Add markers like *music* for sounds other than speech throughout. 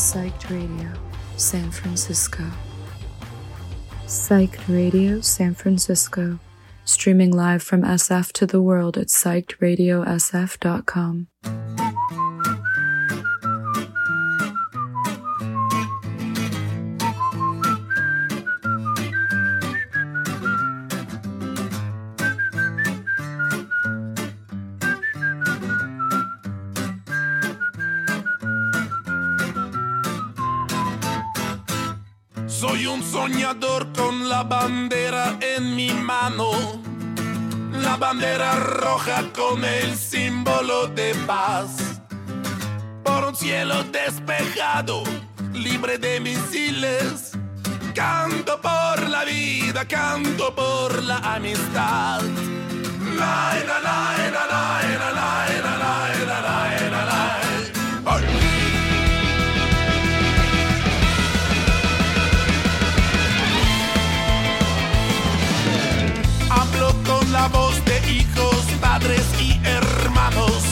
Psyched Radio, San Francisco. Psyched Radio, San Francisco. Streaming live from SF to the world at psychedradiosf.com. La bandera roja con el símbolo de paz. Por un cielo despejado, libre de misiles. Canto por la vida, canto por la amistad. La, Voz de hijos, padres y hermanos.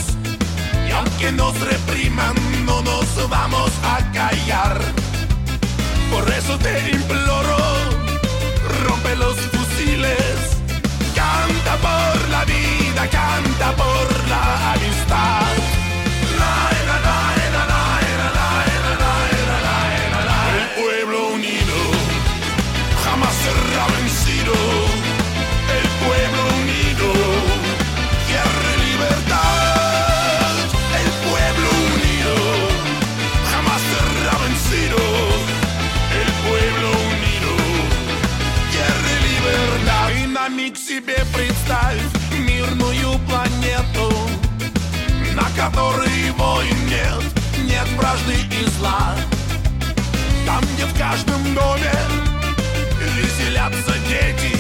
Y aunque nos repriman, no nos vamos a callar. Por eso te imploro, rompe los fusiles. Canta por la vida, canta por la amistad. Которой войн нет, нет вражды и зла. Там, где в каждом доме веселятся дети,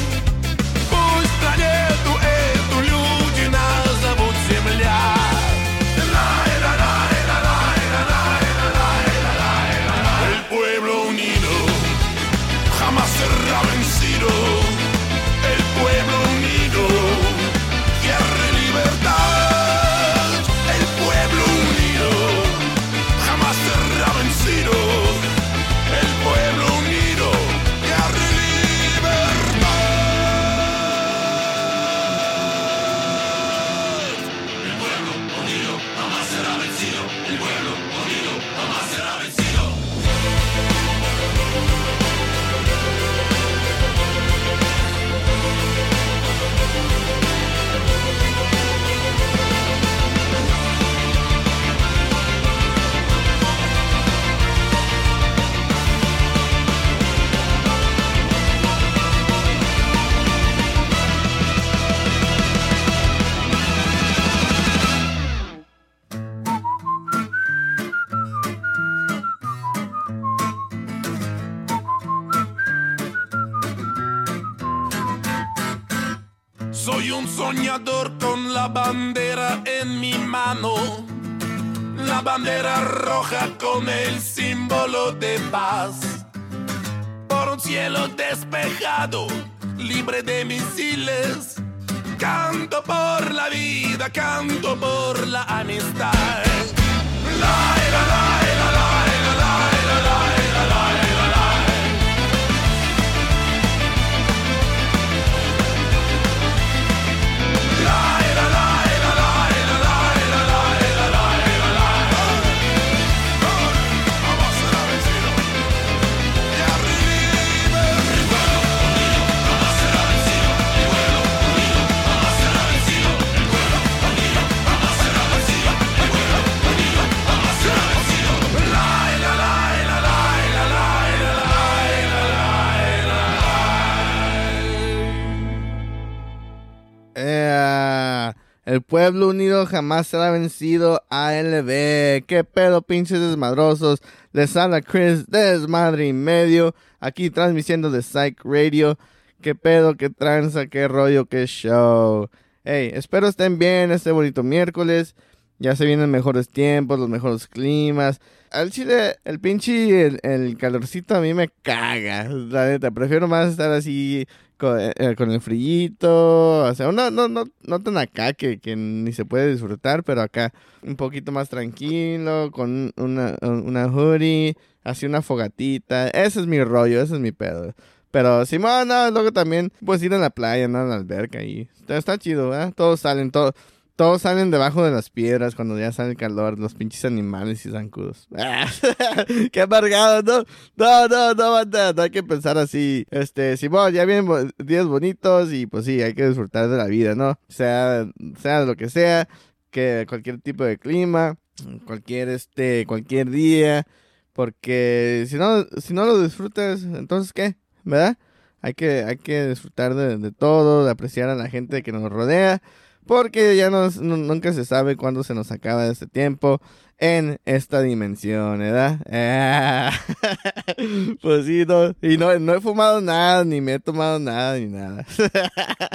con la bandera en mi mano. La bandera roja con el símbolo de paz. Por un cielo despejado, libre de misiles. Canto por la vida, canto por la amistad. La, la, la, el pueblo unido jamás será vencido. ALB. ¿Qué pedo, pinches desmadrosos? Les habla Chris Desmadre y medio. Aquí transmitiendo de Psych Radio. ¿Qué pedo, qué tranza, qué rollo, qué show? Hey, espero estén bien este bonito miércoles. Ya se vienen mejores tiempos, los mejores climas. Al chile, el pinche, el, calorcito a mí me caga. La neta, prefiero más estar así con, eh, eh, con el frillito. O sea, no, no, no, no tan acá que, que ni se puede disfrutar, pero acá un poquito más tranquilo, con una, una hoodie, así una fogatita. Ese es mi rollo, ese es mi pedo. Pero si no, no, luego también puedes ir a la playa, ¿no? A la alberca y está, está chido, ¿verdad? Todos salen, todos, todos salen debajo de las piedras cuando ya sale el calor, los pinches animales y zancudos. *laughs* ¡Qué amargado! No, no, no, no, no, no hay que pensar así. Este, Simón, ya vienen días bonitos y pues sí, hay que disfrutar de la vida, ¿no? Sea, sea lo que sea, que cualquier tipo de clima, cualquier, este, cualquier día. Porque si no, si no lo disfrutas, entonces ¿qué? ¿Verdad? Hay que, hay que disfrutar de, de todo, de apreciar a la gente que nos rodea. Porque ya nos, nu- nunca se sabe cuándo se nos acaba este tiempo en esta dimensión, ¿verdad? *laughs* Pues sí, no, y no, no he fumado nada, ni me he tomado nada, ni nada. *laughs*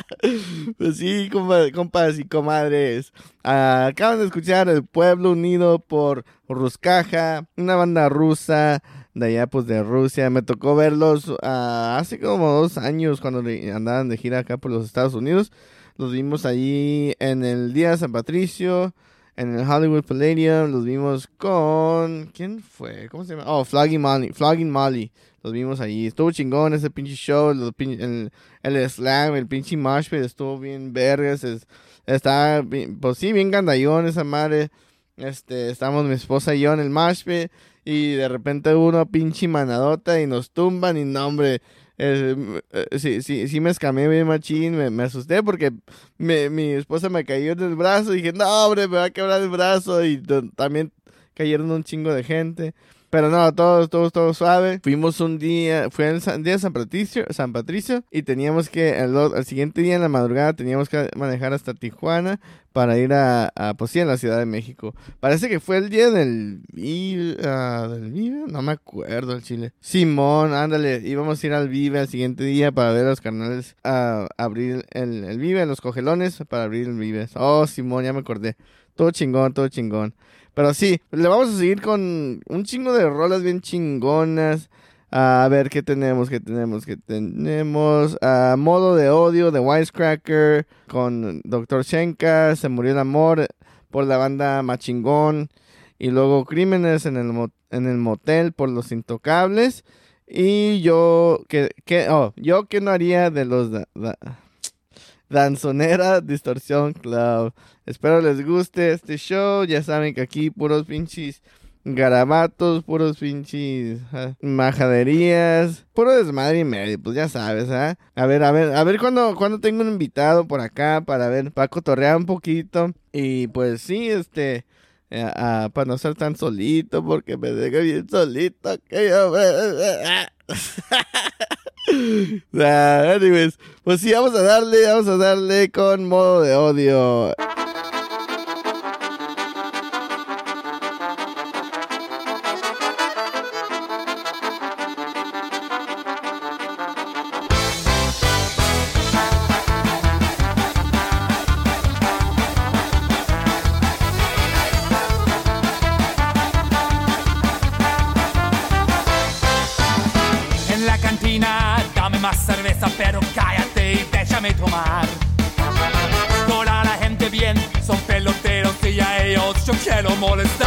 pues sí, compa- compas y comadres. Ah, acaban de escuchar El Pueblo Unido por Ruscaja, una banda rusa de allá pues de Rusia. Me tocó verlos ah, hace como dos años cuando andaban de gira acá por los Estados Unidos. Los vimos allí en el Día de San Patricio, en el Hollywood Palladium. Los vimos con... ¿Quién fue? ¿Cómo se llama? Oh, Flogging Molly. Flogging Molly. Los vimos allí. Estuvo chingón ese pinche show. los pin- el, slam, el pinche mosh pit estuvo bien vergas. Es, está, pues sí, bien gandallón esa madre. Este, estamos mi esposa y yo en el mosh pit. Y de repente uno pinche manadota y nos tumban y no, hombre. Eh, sí, sí, sí me escamé bien machín, me, asusté porque me- mi esposa me cayó en el brazo y dije, no, hombre, me va a quebrar el brazo y también cayeron un chingo de gente. Pero no, todo, todo, todo suave. Fuimos un día, fue el san- día de San Patricio, San Patricio y teníamos que, el, o- el siguiente día en la madrugada teníamos que manejar hasta Tijuana para ir a, a pues sí, a la Ciudad de México. Parece que fue el día del ah, del Vive, no me acuerdo el Chile. Simón, ándale, íbamos a ir al Vive al siguiente día para ver los carnales a abrir el, el Vive, los cogelones para abrir el Vive. Oh, Simón, ya me acordé. Todo chingón, todo chingón. Pero sí, le vamos a seguir con un chingo de rolas bien chingonas. A ver qué tenemos, qué tenemos, qué tenemos. A modo de odio de Wisecracker con Dr. Shenka. Se murió el amor por la banda Machingón. Y luego Crímenes en el, en el motel por los intocables. Y yo, que, que, oh, yo que no haría de los da- Danzonera Distorsión Club. Espero les guste este show. Ya saben que aquí puros pinches garabatos, puros pinches ah, majaderías, puro desmadre y medio, pues ya sabes, ¿ah? A ver, a ver, a ver cuando, cuando tengo un invitado por acá para ver, para cotorrear un poquito. Y pues sí, este, eh, para no ser tan solito, porque me dejo bien solito que yo... *laughs* *laughs* *laughs* Anyways, pues sí, vamos a darle, vamos a darle con modo de odio. Ellos yo quiero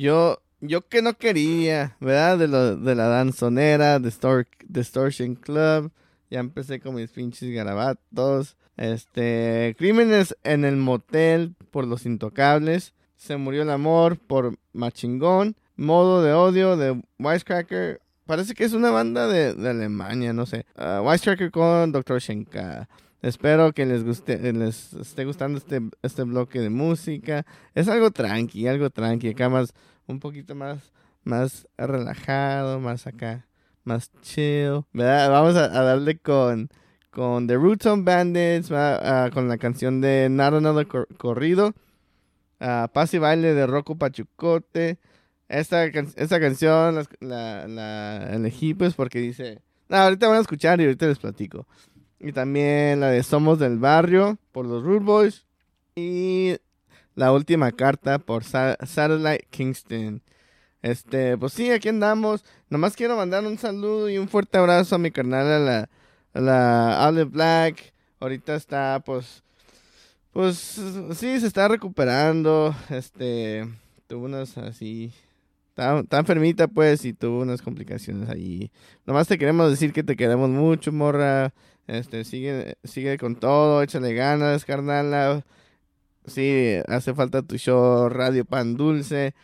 yo, yo que no quería, ¿verdad? De, lo, de la danzonera, de Stor- Distortion Club. Ya empecé con mis pinches garabatos. Este, crímenes en el motel por los intocables. Se murió el amor por Machingón. Modo de odio de Wisecracker. Parece que es una banda de, de Alemania, no sé. Ah, Wisecracker con Dr. Shenka. Espero que les guste, les esté gustando este, este bloque de música. Es algo tranqui, algo tranqui. Acá más, un poquito más, más relajado, más acá, más chill. Vamos a, darle con, con The Roots Bandits, ¿verdad? Ah, con la canción de Not Another Cor- Corrido. ah, Paz y Baile de Rocco Pachucote. Esta, can- esta canción la elegí pues porque dice... No, ahorita van a escuchar y ahorita les platico. Y también la de Somos del Barrio por los Rude Boys. Y la última carta por Sa- Satellite Kingston. Este, pues sí, aquí andamos. Nomás quiero mandar un saludo y un fuerte abrazo a mi carnal, a la, a la Olive Black. Ahorita está, pues, pues, sí, se está recuperando. Este, tuvo unas así. Está enfermita, pues, y tuvo unas complicaciones ahí. Nomás te queremos decir que te queremos mucho, morra. Este, sigue, sigue con todo, échale ganas, carnala. Sí, hace falta tu show Radio Pan Dulce.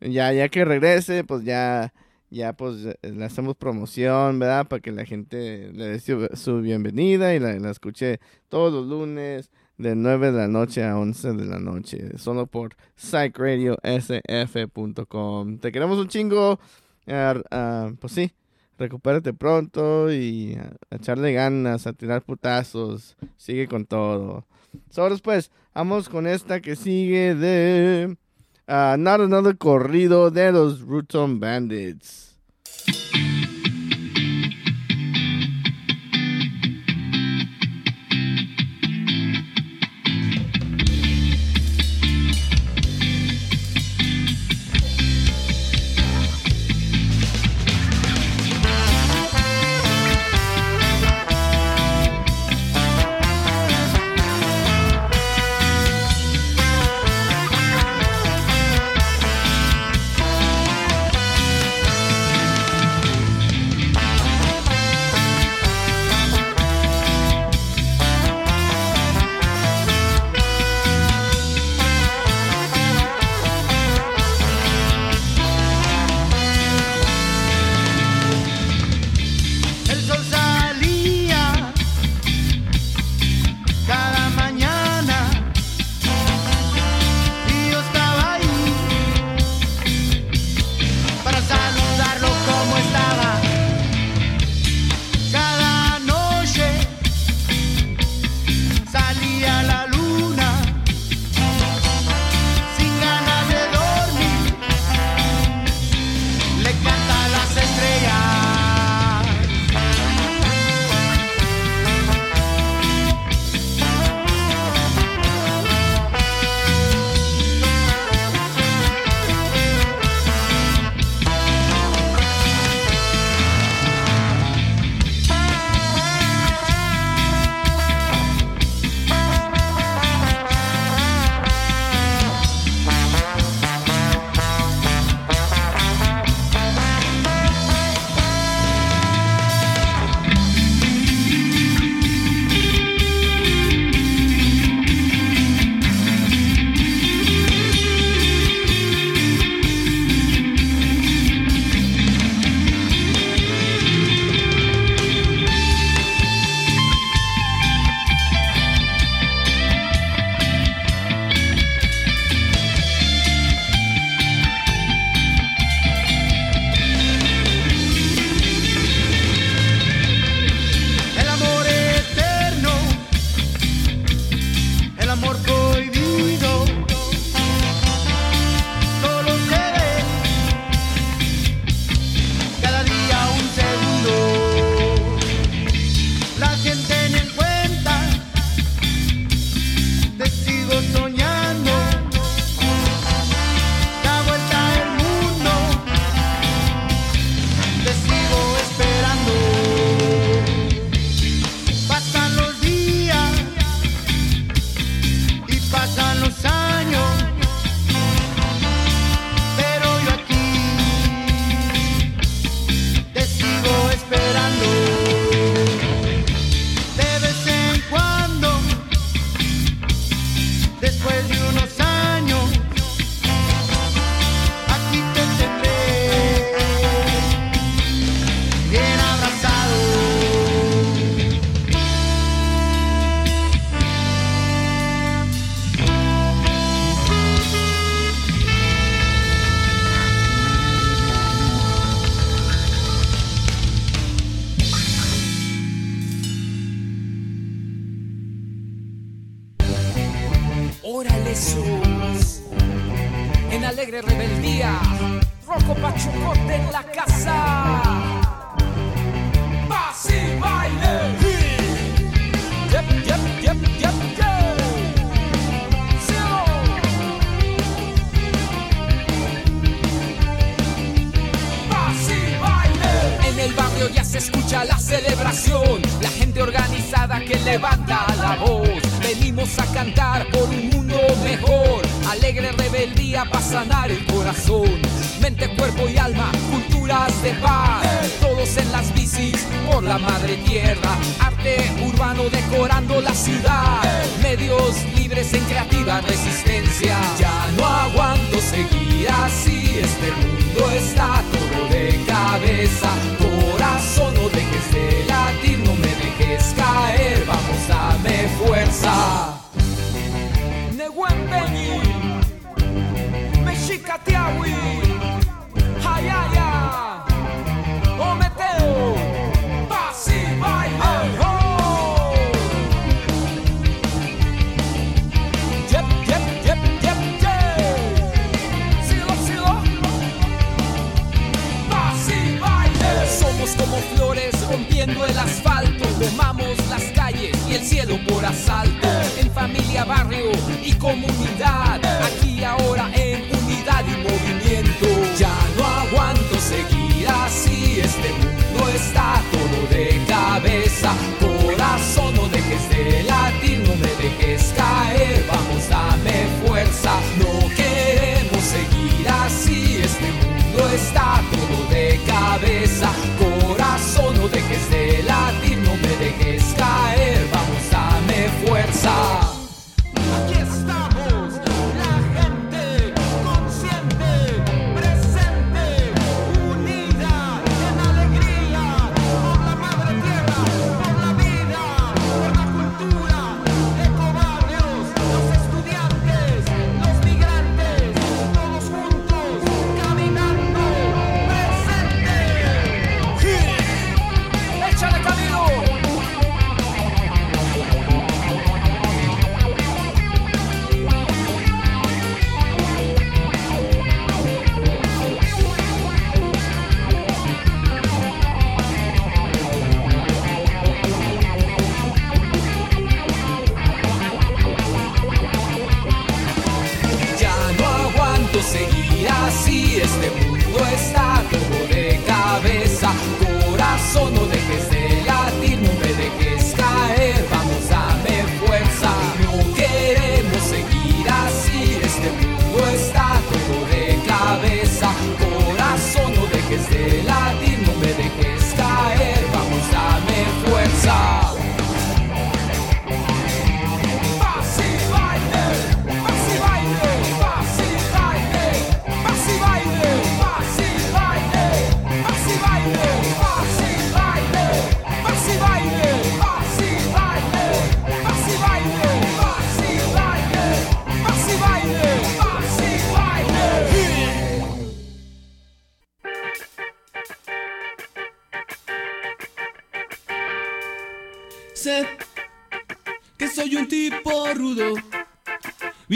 Ya, ya que regrese, pues ya, ya pues eh, le hacemos promoción, ¿verdad? Para que la gente le dé su, bienvenida y la, la escuche todos los lunes de 9 de la noche a 11 de la noche, solo por psychradiosf.com. Te queremos un chingo. pues sí, recupérate pronto y a, a echarle ganas, a tirar putazos. Sigue con todo. Sobres pues, vamos con esta que sigue de ah, Not Another Corrido de los Ruton Bandits.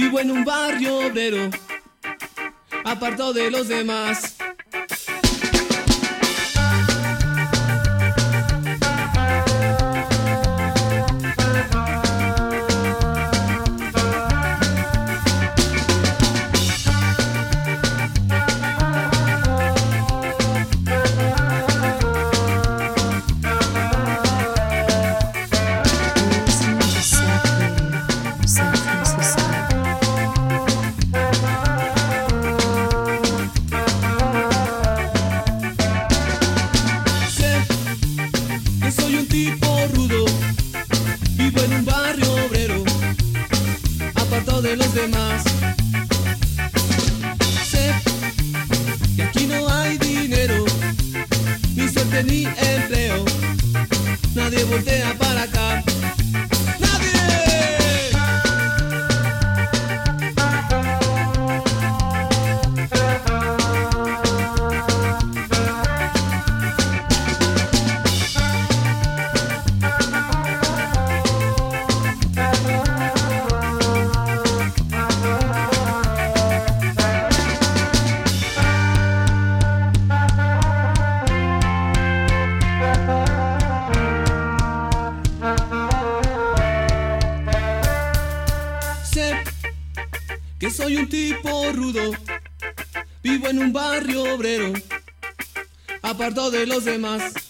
Vivo en un barrio obrero, apartado de los demás. Los demás.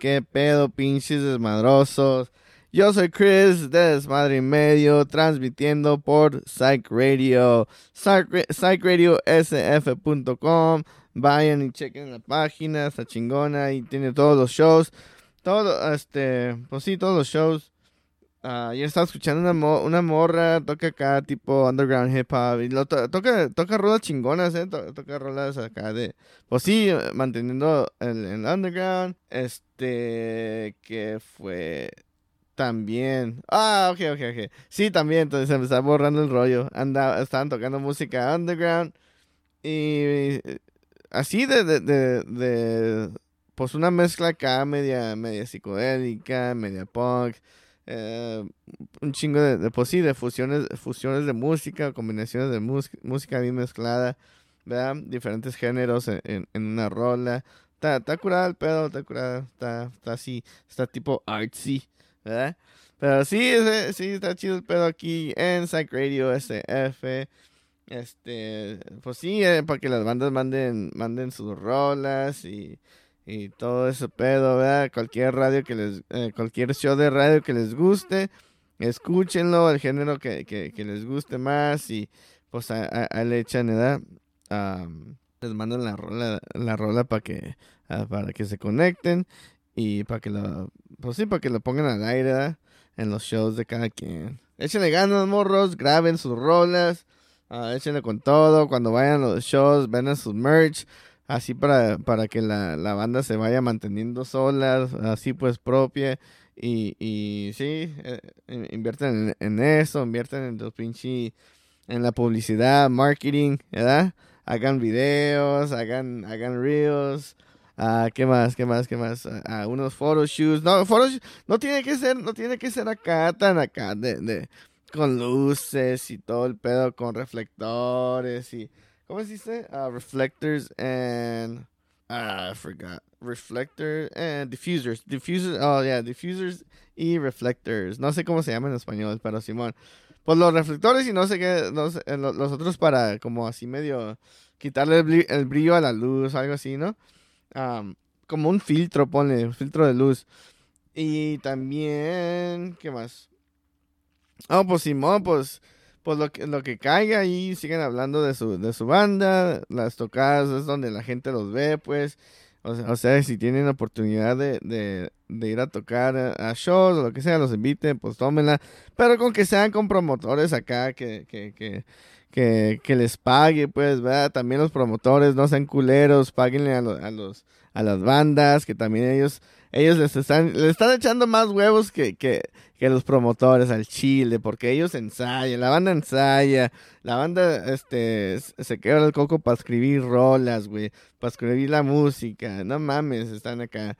qué pedo, pinches desmadrosos. Yo soy Chris, de Desmadre y Medio, transmitiendo por Psych Radio, psychradiosf.com. Vayan y chequen la página, está chingona y tiene todos los shows. Todo, este, pues sí, todos los shows. Ah, uh, ayer estaba escuchando una, mo una morra, toca acá tipo underground hip hop, y toca, toca rolas chingonas, eh, toca rolas acá de, pues sí, manteniendo el, el underground, este, este, que fue también. Ah, ok, ok, ok. Sí, también, entonces se me está borrando el rollo. Andaba, estaban tocando música underground y, eh, así de, de, de, de, pues una mezcla acá media, media psicodélica, media punk. Eh, un chingo de, pues sí, de fusiones, fusiones de música, combinaciones de música bien mezclada, ¿verdad? Diferentes géneros en, en una rola, Está, está curada el pedo, está curada, está, está así, está tipo artsy, ¿verdad? Pero sí, sí, está chido el pedo aquí en Psych Radio SF. Este, pues sí, eh, para que las bandas manden, manden sus rolas y, y todo ese pedo, ¿verdad? Cualquier radio que les, eh, cualquier show de radio que les guste, escúchenlo, el género que, que, que les guste más y pues a, a- a le echan, ¿verdad? Am, les mandan la rola, la rola para que, ah, para que se conecten y para que lo, pues sí, para que lo pongan al aire. En los shows de cada quien. Échenle ganas, morros, graben sus rolas. Ah, échenle con todo. Cuando vayan a los shows, vendan sus merch. Así para, para que la, la banda se vaya manteniendo sola, así pues propia. Y, y sí, eh, in- invierten en, en eso, invierten en los pinche, en la publicidad, marketing, ¿verdad? Hagan videos, hagan, hagan reels. Ah, ¿qué más? ¿Qué más? ¿Qué más? Ah, unos photoshoots. No, photoshoots no tiene que ser, no tiene que ser acá, tan acá, de, de, con luces y todo el pedo, con reflectores y, ¿cómo se dice? Ah, reflectors and, I forgot. Reflector and diffusers. Diffusers, oh yeah, diffusers y reflectors. No sé cómo se llama en español, pero Simón. Pues los reflectores y no sé qué, eh, lo- los otros para como así medio quitarle el bri- el brillo a la luz, algo así, ¿no? Am, como un filtro, ponle, un filtro de luz. Y también, ¿qué más? Oh, pues Simón, pues, pues lo que, lo que caiga ahí, siguen hablando de su, de su banda, las tocadas es donde la gente los ve, pues. O sea, o sea, si tienen oportunidad de, de, de ir a tocar a, shows o lo que sea, los inviten, pues tómenla. Pero con que sean con promotores acá, que, que, que, que, les pague, pues, ¿verdad? También los promotores no sean culeros, páguenle a, lo- a los a las bandas, que también ellos ellos les están le están echando más huevos que, que, que los promotores al chile, porque ellos ensayan, la banda ensaya, la banda este se quebra el coco para escribir rolas, güey, para escribir la música, no mames, están acá.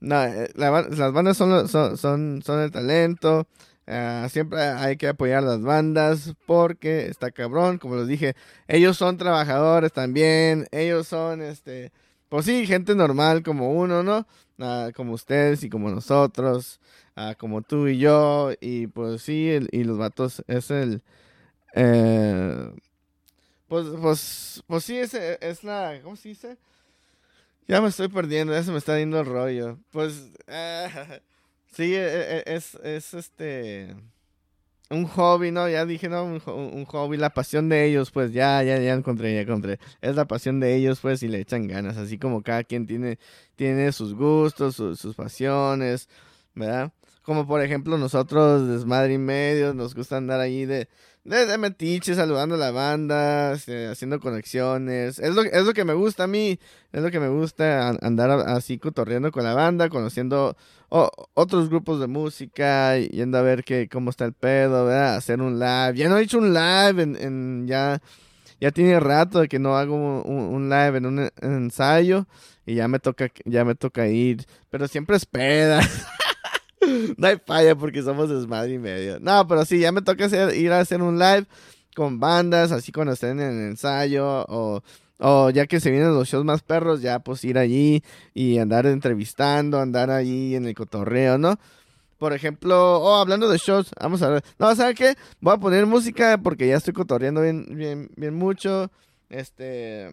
No, eh, la las bandas son, son, son, son el talento. Ah, siempre hay que apoyar las bandas porque está cabrón, como les dije, ellos son trabajadores también, ellos son este, pues sí, gente normal como uno, ¿no? Ah, como ustedes y como nosotros, ah, como tú y yo, y pues sí, el- y los vatos es el, eh, pues, pues, pues sí, es, es la, ¿cómo se dice? Ya me estoy perdiendo, ya se me está yendo el rollo. Pues, *laughs* sí, e- e- es, es este, un hobby, ¿no? Ya dije, ¿no? Un, ho- un hobby, la pasión de ellos, pues ya, ya, ya encontré, ya encontré. Es la pasión de ellos, pues, y le echan ganas, así como cada quien tiene, tiene sus gustos, sus pasiones, ¿verdad? Como por ejemplo nosotros, Desmadre y Medio, nos gusta andar ahí de, de, metiche, saludando a la banda, este, haciendo conexiones. Es lo, es lo que me gusta a mí, es lo que me gusta, an- andar así cotorreando con la banda, conociendo o- otros grupos de música, yendo a ver que, cómo está el pedo, ¿verdad? Hacer un live. Ya no he hecho un live en, ya, ya tiene rato de que no hago un, live en un, en ensayo y ya me toca, ya me toca ir, pero siempre es peda. *laughs* no hay falla porque somos desmadre y medio. No, pero sí, ya me toca ir a hacer un live con bandas, así cuando estén en el ensayo o... O ya que se vienen los shows más perros, ya pues ir allí y andar entrevistando, andar allí en el cotorreo, ¿no? Por ejemplo, oh, hablando de shows, vamos a ver. No, ¿saben qué? Voy a poner música porque ya estoy cotorreando bien, bien, bien mucho. Este,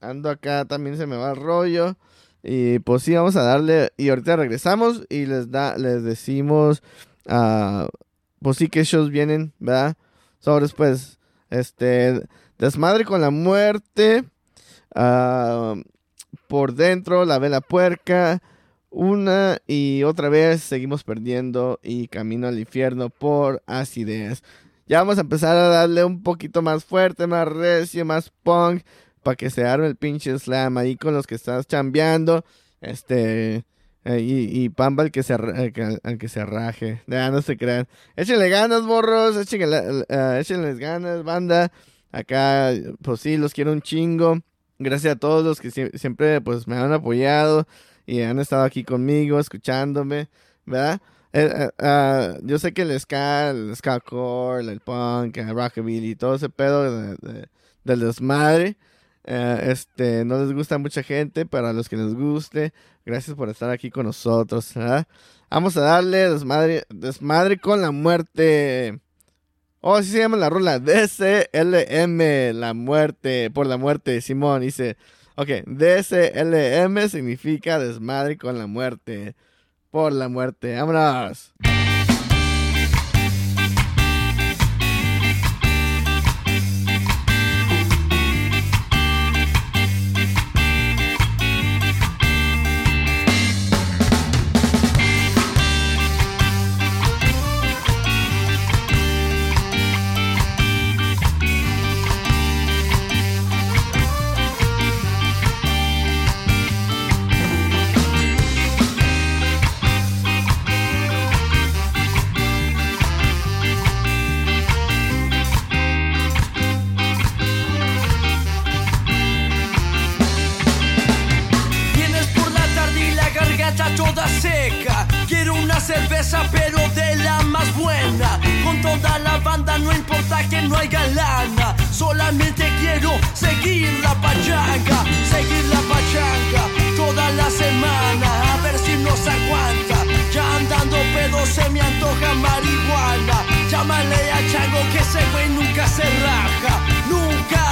ando acá, también se me va el rollo. Y pues sí, vamos a darle. Y ahorita regresamos y les da, les decimos, ah, pues sí, qué shows vienen, ¿verdad? Sobres, pues, este, desmadre con la muerte. ah, por dentro, la vela puerca. Una y otra vez seguimos perdiendo y camino al infierno por acidez. Ya vamos a empezar a darle un poquito más fuerte, más recio, más punk, para que se arme el pinche slam ahí con los que estás chambeando. Este, Eh, y, y Pamba el que se, el que, que se raje. Ya, no se crean. Échenle ganas, morros. Échenle, eh, échenles ganas, banda. Acá, pues sí, los quiero un chingo. Gracias a todos los que sie- siempre pues me han apoyado y han estado aquí conmigo, escuchándome, ¿verdad? Eh, eh, ah, yo sé que el ska, el ska core, el punk, el rockabilly, todo ese pedo de- de- del desmadre, eh, este, no les gusta mucha gente, pero a los que les guste, gracias por estar aquí con nosotros. Vamos a darle desmadre, desmadre con la muerte. Oh, así se llama la rola. DCLM, la muerte, por la muerte, Simón dice. Ok, DCLM significa desmadre con la muerte. Por la muerte. Vámonos. Cerveza, pero de la más buena. Con toda la banda, no importa que no haya lana. Solamente quiero seguir la pachanga, seguir la pachanga toda la semana. A ver si nos aguanta. Ya andando pedo se me antoja marihuana. Llámale a Chango que ese güey nunca se raja, nunca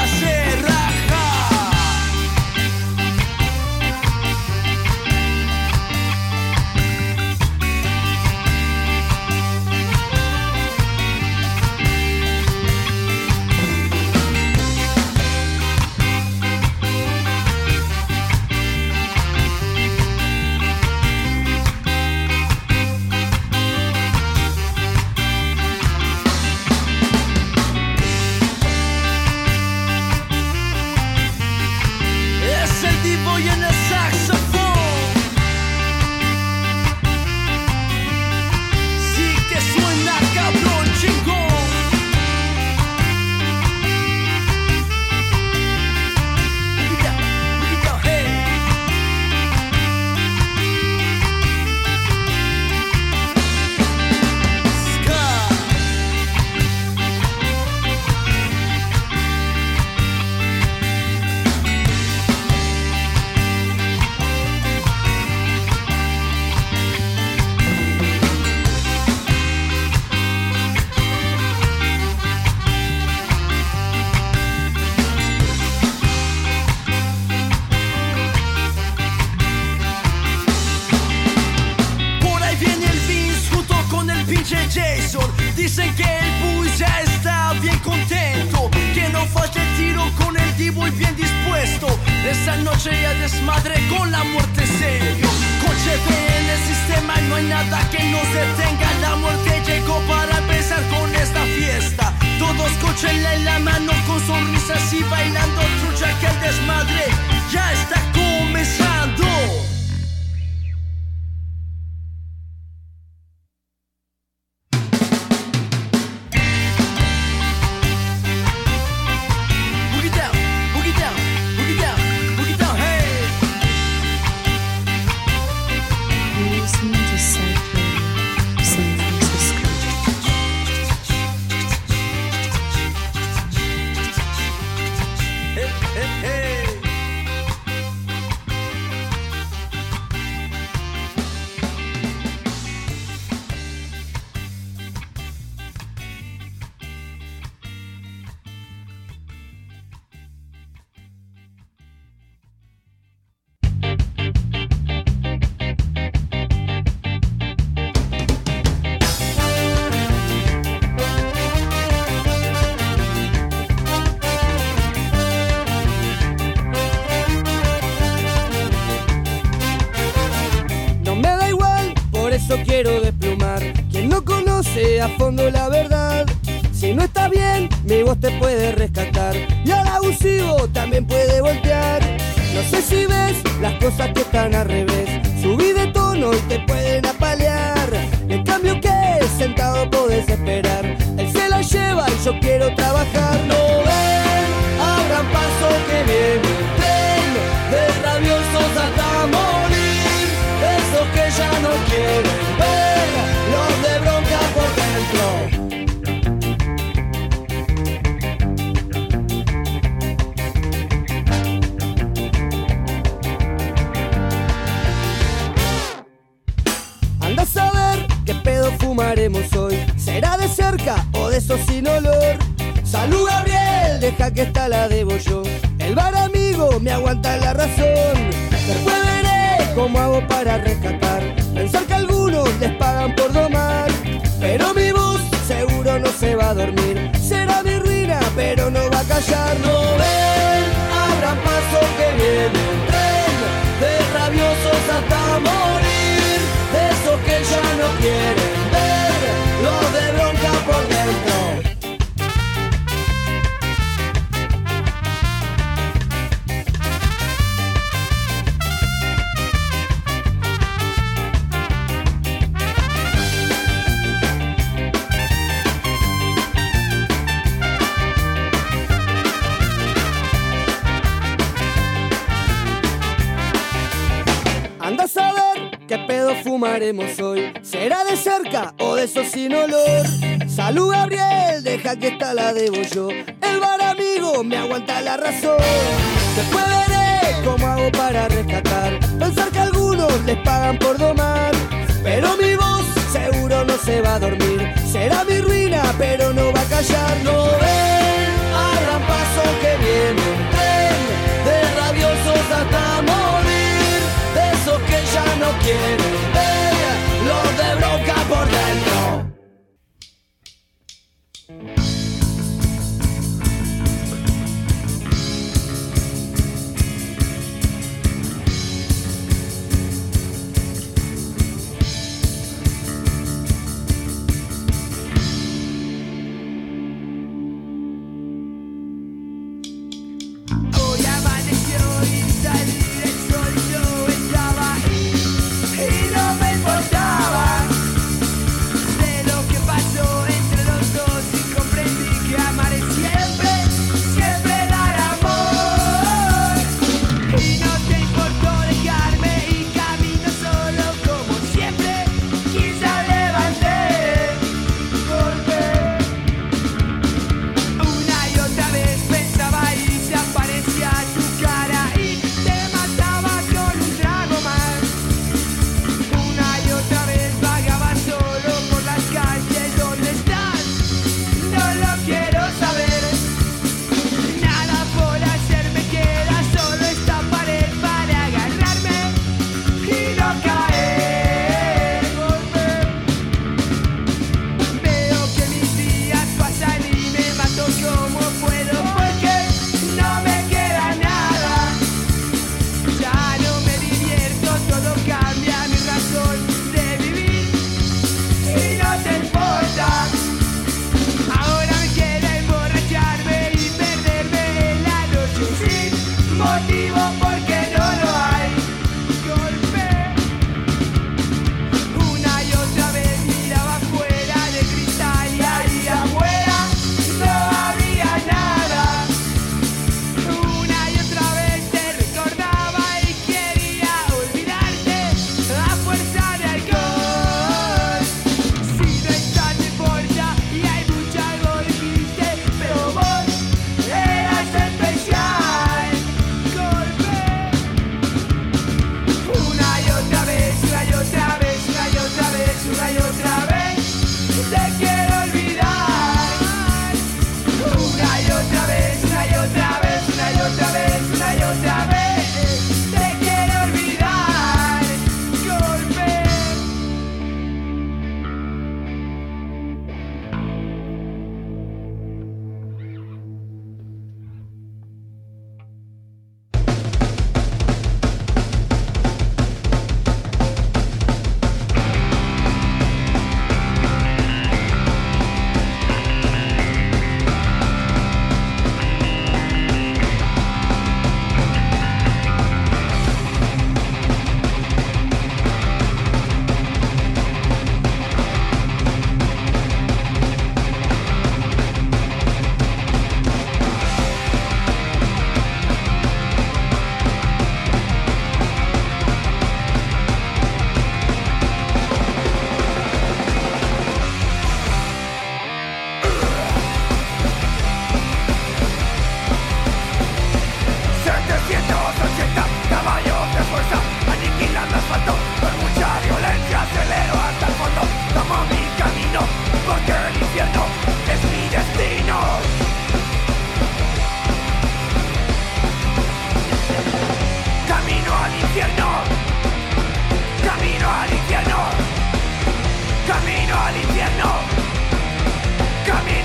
el Divo y bien dispuesto. Esta noche ya desmadre con la muerte serio. Coche ve en el sistema, no hay nada que nos detenga. La muerte llegó para empezar con esta fiesta. Todos cochenla en la mano con sonrisas y bailando trucha que el desmadre ya está comenzando.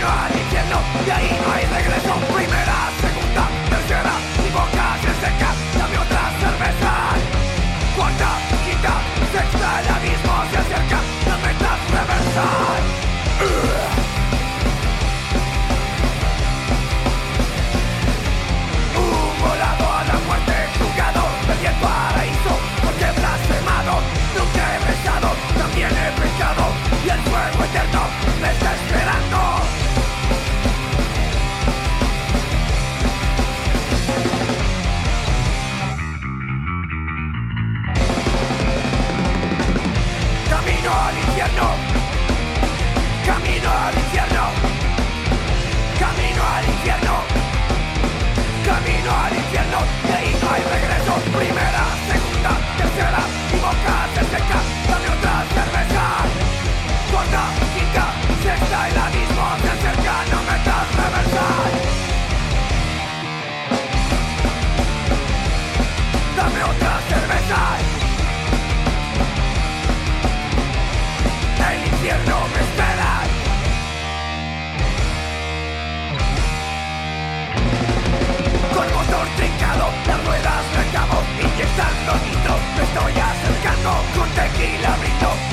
Camino al infierno, de ahí Camino al me estoy acercando Con tequila brindo,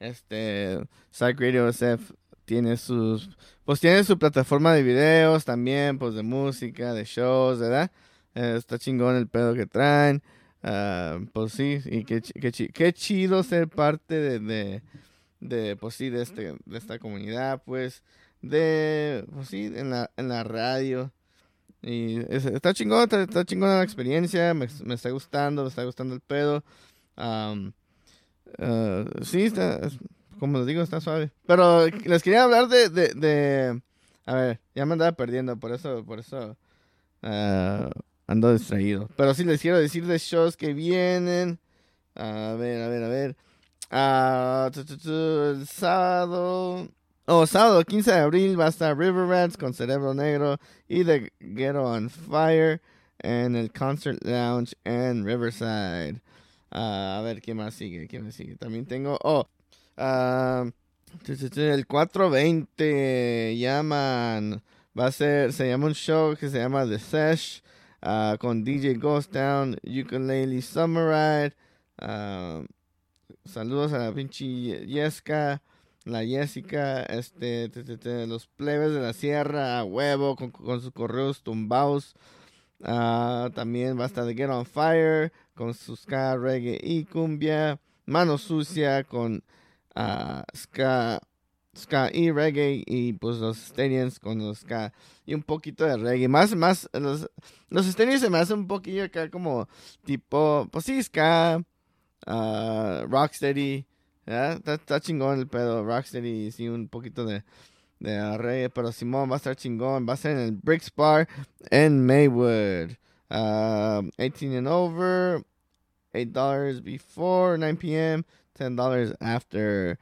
Este, Psych Radio SF tiene sus. Pues tiene su plataforma de videos también, pues de música, de shows, ¿verdad? Eh, está chingón el pedo que traen. Ah, pues sí, y qué, qué, qué chido ser parte de, de, de, pues sí, de, este, de esta comunidad, pues, de, pues sí, en la, en la radio. Y es- está chingón, está, está chingona la experiencia, me, me está gustando, me está gustando el pedo. Ah, sí, está, como les digo, está suave. Pero les quería hablar de, de, a ver, ya me andaba perdiendo, por eso, por eso ah, ando distraído. Pero sí les quiero decir de shows que vienen. A ver, a ver, a ver. Tu, el sábado. Oh, sábado 15 de abril va a estar River Rats con Cerebro Negro y The Ghetto on Fire en el Concert Lounge en Riverside. Ah, a ver, ¿qué más sigue? ¿Qué más sigue? También tengo. Oh, tu, el 420 llaman. Va a ser, se llama un show que se llama The Sesh ah, con DJ Ghost Town, Ukulele Summer Ride. saludos a la pinche Yesca, la Jessica, este, te, te, te, los plebes de la sierra, a huevo, con, con sus correos tumbados. Ah, también va a estar The Get On Fire con su ska, reggae y cumbia. Mano Sucia con ah, ska, ska y reggae y pues los Stadiums con los ska y un poquito de reggae. Más, más, los, los se me hacen un poquillo acá como tipo, pues sí, ska, uh, rocksteady. Está, chingón el pedo, rocksteady y sí, un poquito de, de reggae, pero Simón va a estar chingón, va a ser en el Bricks Bar en Maywood. Uh, 18 and over, $8 before 9 p.m., $10 after.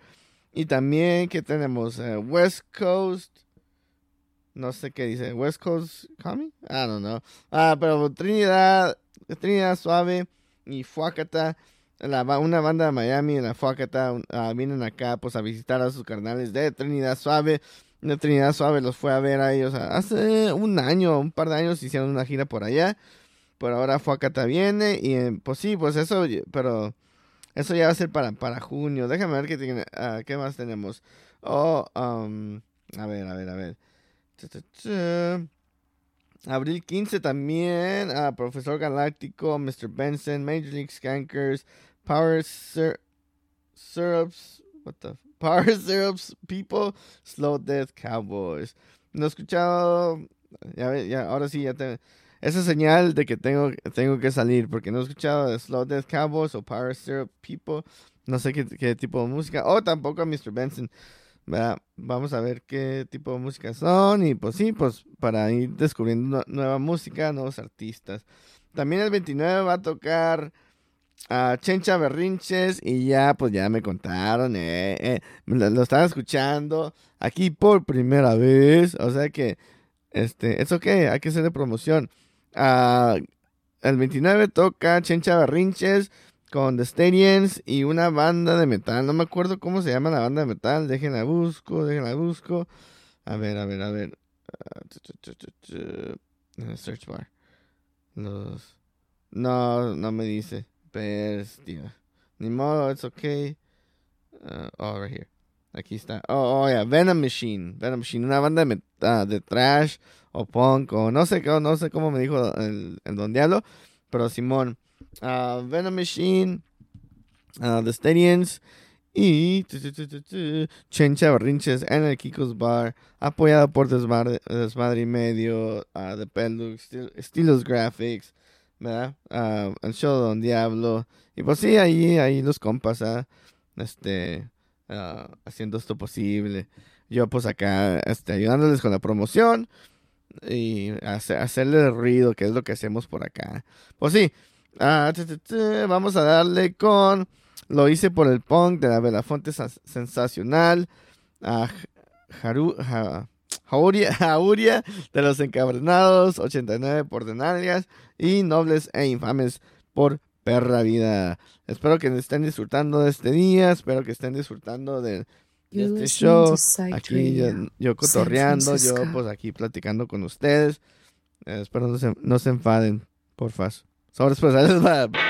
Y también que tenemos eh, West Coast. No sé qué dice. West Coast Coming? I don't know. Ah, pero Trinidad, Trinidad Suave y Fuacata. La, una banda de Miami en la Fuacata ah, vienen acá pues a visitar a sus carnales de Trinidad Suave. De Trinidad Suave los fue a ver a ellos hace un año, un par de años hicieron una gira por allá. Pero ahora Fuacata viene y eh, pues sí, pues eso, pero eso ya va a ser para, para junio. Déjame ver qué, tiene, ah, qué más tenemos. Oh, um, a ver, a ver, a ver. Abril 15 también. ah, Profesor Galáctico, Mr. Benson, Major League Skankers, Power Syr- Syrups. What the? Power Syrups People, Slow Death Cowboys. No he escuchado. Ya, ya, ahora sí, ya. Esa señal de que tengo, tengo que salir porque no he escuchado Slow Death Cowboys o Power Syrup People. No sé qué, tipo de música. O tampoco a Mr. Benson. Vamos a ver qué tipo de música son. Y pues sí, pues para ir descubriendo nu- nueva música, nuevos artistas. También el 29 va a tocar a Chencha Berrinches. Y ya, pues ya me contaron. Eh, eh, lo, lo escuchando aquí por primera vez. O sea que, este, es ok, hay que hacerle promoción. Ah, el 29 toca Chencha Berrinches con The Stadiums y una banda de metal. No me acuerdo cómo se llama la banda de metal. Déjenla busco, déjenla busco. A ver, a ver, a ver. Ah, el search bar. Los. No, no me dice. Bestia. Ni modo, it's okay. Uh, oh, right here. Aquí está. Oh, oh, yeah. Venom Machine. Venom Machine. Una banda de, ah, de trash o punk o no sé, no sé cómo me dijo el, el Don Diablo. Pero Simón. ah, Venom Machine. ah, The Stadiums. Y Chencha Berrinches en el Kiko's Bar. Apoyado por Desmadre, Desmadre y Medio. The Pelux. Stil- Stilos Graphics. ¿Verdad? Ah, el show Don Diablo. Y pues sí, ahí, ahí los compas, ¿ah? Este. ah, haciendo esto posible. Yo pues acá este, ayudándoles con la promoción y hace- hacerle ruido, que es lo que hacemos por acá. Pues sí, ah, vamos a darle con Lo hice por el punk de la Belafonte Sens- Sensacional, a Haru, Jauria, Jauria *laughs* de los Encabernados, 89 por Denalias y Nobles e Infames por Perra Vida. Espero que estén disfrutando de este día, espero que estén disfrutando de, este show. Aquí yo, yo cotorreando, yo pues aquí platicando con ustedes. Eh, espero no se, no se enfaden, porfa. Sobres pues, *laughs*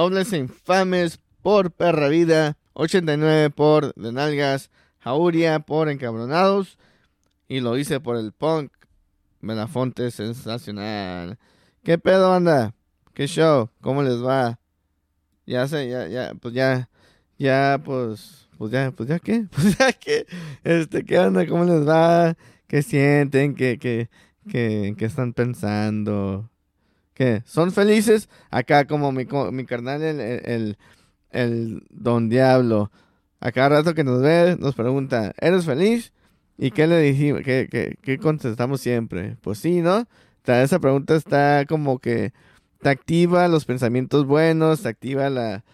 Nobles e Infames por Perra Vida. 89 por De Nalgas. Jauria por Encabronados. Y lo hice por el punk. Belafonte sensacional. ¿Qué pedo, anda? ¿Qué show? ¿Cómo les va? Ya sé, ya, ya, pues ya, ya, pues, pues ya, pues ya qué, *laughs* pues ya qué, este, ¿qué onda? ¿Cómo les va? ¿Qué sienten? ¿Qué, qué, qué, qué están pensando? ¿Son felices? Acá como mi, mi carnal, el, el, Don Diablo, a cada rato que nos ve, nos pregunta, ¿eres feliz? ¿Y qué le dijimos? ¿Qué, qué, qué contestamos siempre? Pues sí, ¿no? esa pregunta está como que te activa los pensamientos buenos, te activa la,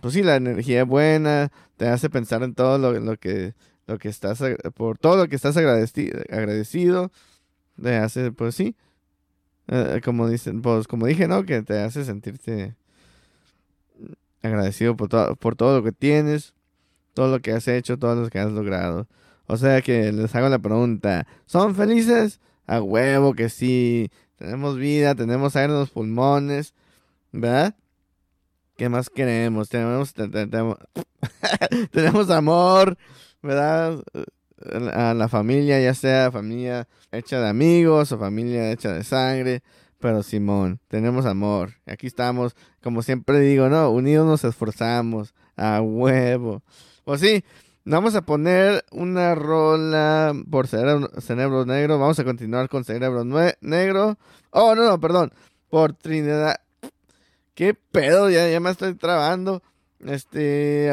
pues sí, la energía buena, te hace pensar en todo lo, lo que lo que estás por todo lo que estás agradecido, agradecido te hace pues sí, eh, como dicen, pues como dije, ¿no? Que te hace sentirte agradecido por todo por todo lo que tienes, todo lo que has hecho, todo lo que has logrado. O sea que les hago la pregunta, ¿son felices? A huevo que sí. Tenemos vida, tenemos aire en los pulmones, ¿verdad? ¿Qué más queremos? Tenemos, *laughs* tenemos, amor, ¿verdad? A la familia, ya sea familia hecha de amigos o familia hecha de sangre. Pero Simón, tenemos amor. Aquí estamos, como siempre digo, ¿no? Unidos nos esforzamos. A huevo. Pues sí, Vamos a poner una rola por Cerebro, Negro. Vamos a continuar con Cerebro Negro. Oh, no, no, perdón. Por Trinidad. ¿Qué pedo? Ya, ya me estoy trabando. Este.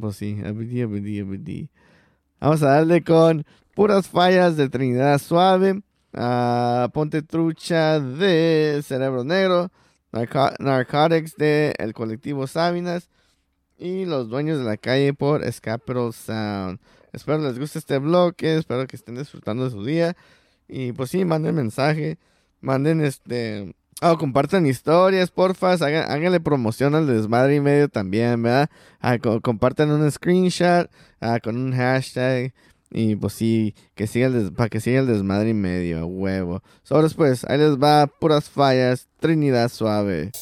Pues sí, abedí, abedí, abedí. Vamos a darle con puras fallas de Trinidad Suave. a Ponte Trucha de Cerebro Negro. Narcotics de El Colectivo Sabinas y Los Dueños de la Calle por Escapital Sound. Espero les guste este bloque, espero que estén disfrutando de su día. Y pues sí, manden mensaje, manden este... Oh, compartan historias, porfa, háganle promoción al desmadre y medio también, ¿verdad? Ah, compartan un screenshot ah, con un hashtag y pues sí, que siga para que siga el desmadre y medio, huevo. Sobre pues, ahí les va, puras fallas, Trinidad suave.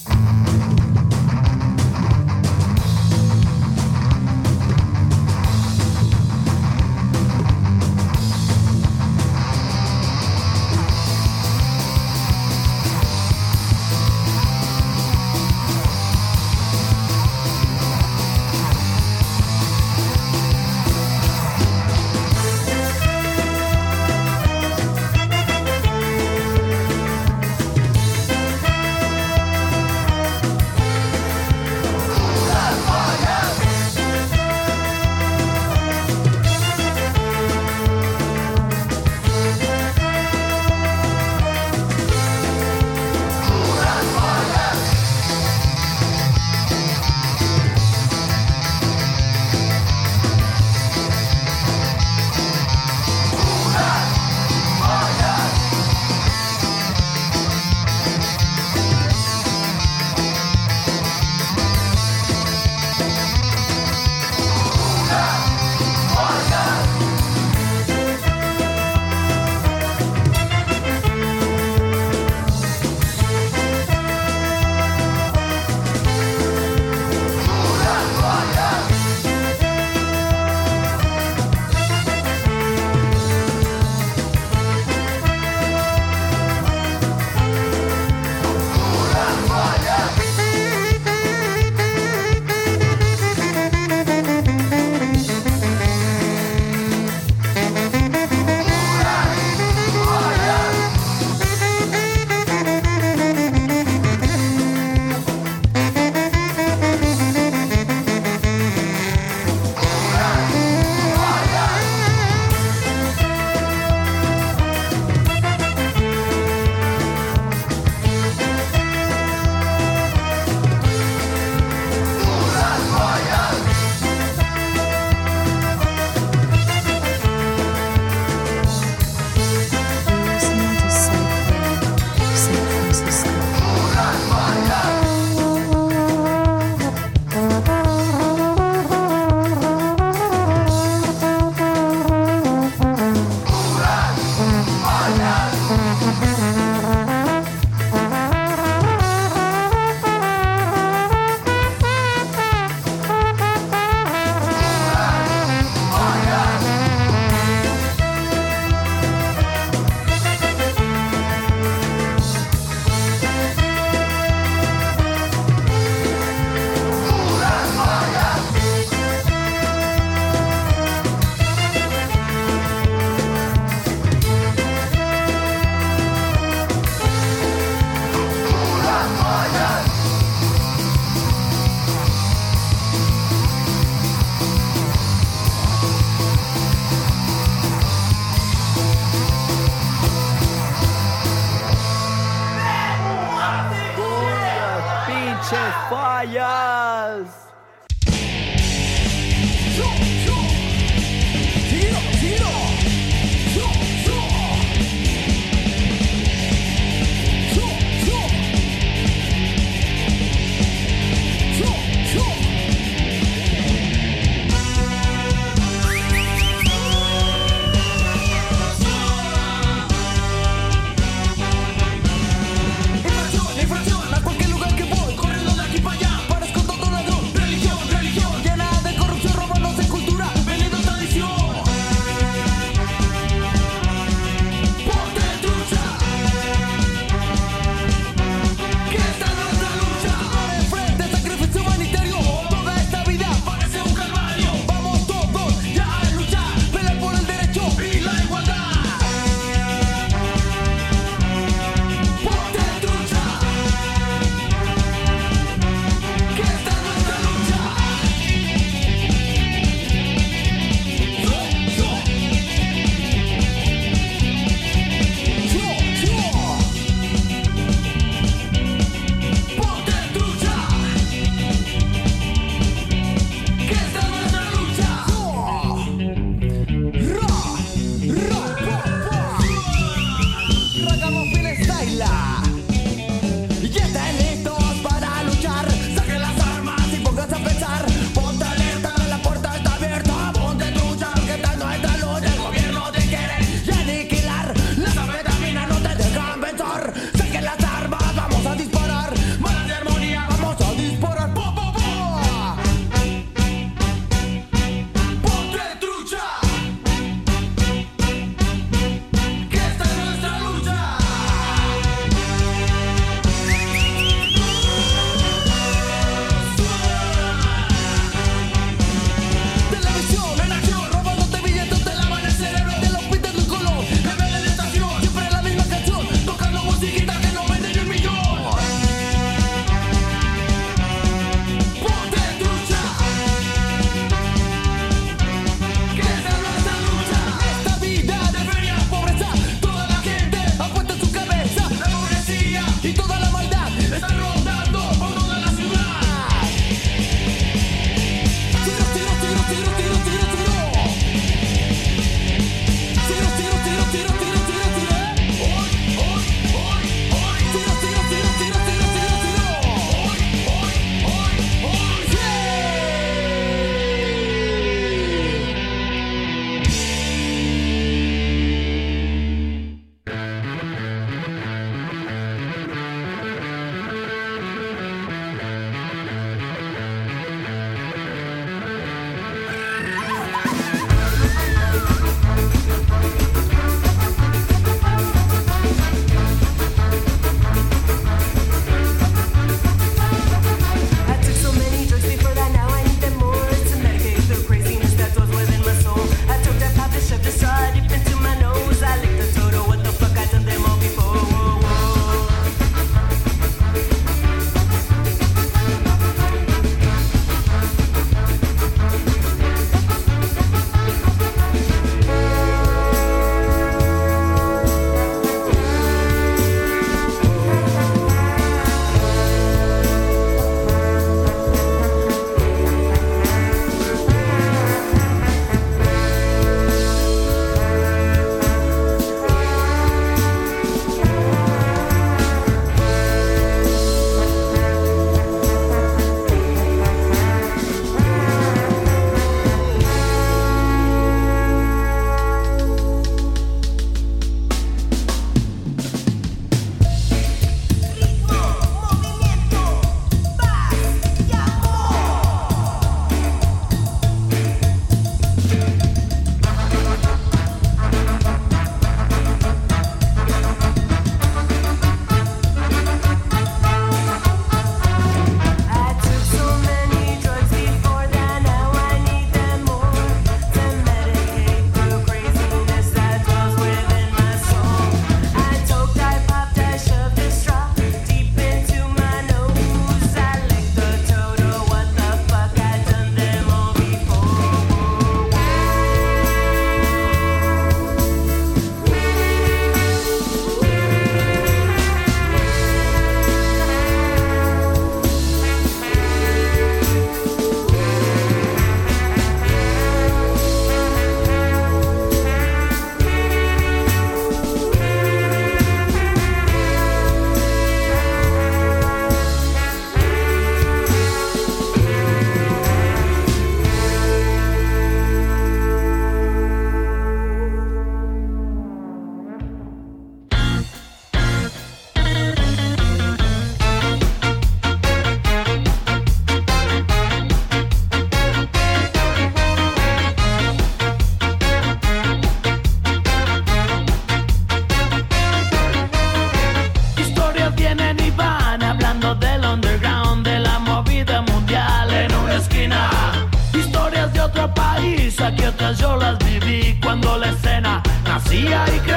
Nacía y